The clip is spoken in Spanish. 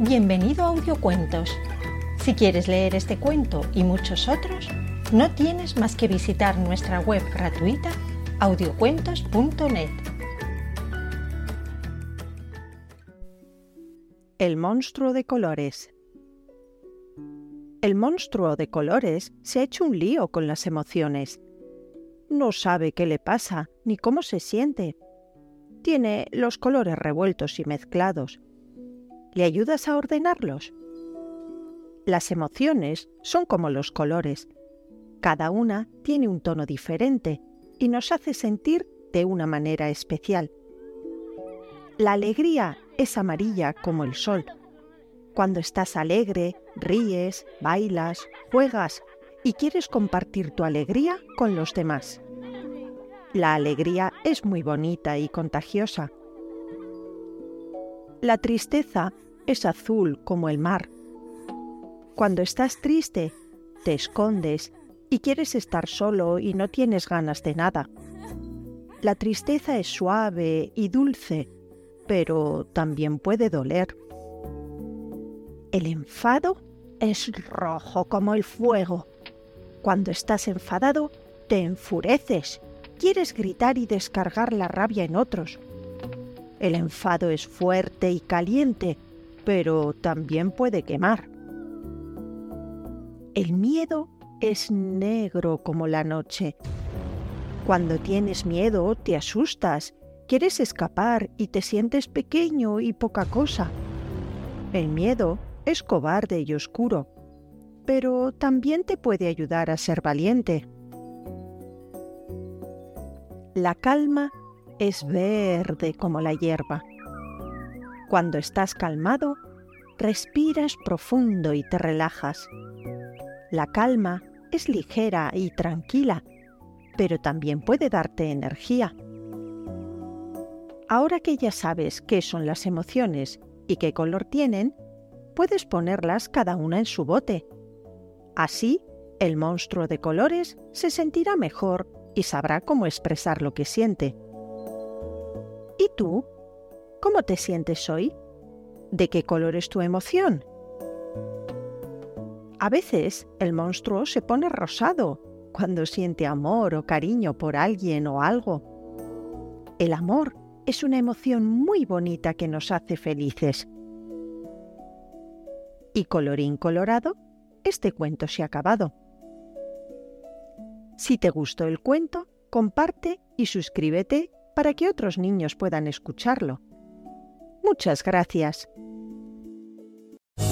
Bienvenido a Audiocuentos. Si quieres leer este cuento y muchos otros, no tienes más que visitar nuestra web gratuita audiocuentos.net. El monstruo de colores. El monstruo de colores se ha hecho un lío con las emociones. No sabe qué le pasa ni cómo se siente. Tiene los colores revueltos y mezclados ¿Le ayudas a ordenarlos? Las emociones son como los colores. Cada una tiene un tono diferente y nos hace sentir de una manera especial. La alegría es amarilla como el sol. Cuando estás alegre, ríes, bailas, juegas y quieres compartir tu alegría con los demás. La alegría es muy bonita y contagiosa. La tristeza es azul como el mar. Cuando estás triste, te escondes y quieres estar solo y no tienes ganas de nada. La tristeza es suave y dulce, pero también puede doler. El enfado es rojo como el fuego. Cuando estás enfadado, te enfureces, quieres gritar y descargar la rabia en otros. El enfado es fuerte y caliente, pero también puede quemar. El miedo es negro como la noche. Cuando tienes miedo te asustas, quieres escapar y te sientes pequeño y poca cosa. El miedo es cobarde y oscuro, pero también te puede ayudar a ser valiente. La calma es verde como la hierba. Cuando estás calmado, respiras profundo y te relajas. La calma es ligera y tranquila, pero también puede darte energía. Ahora que ya sabes qué son las emociones y qué color tienen, puedes ponerlas cada una en su bote. Así, el monstruo de colores se sentirá mejor y sabrá cómo expresar lo que siente. ¿Y tú? ¿Cómo te sientes hoy? ¿De qué color es tu emoción? A veces el monstruo se pone rosado cuando siente amor o cariño por alguien o algo. El amor es una emoción muy bonita que nos hace felices. Y colorín colorado, este cuento se ha acabado. Si te gustó el cuento, comparte y suscríbete para que otros niños puedan escucharlo. Muchas gracias.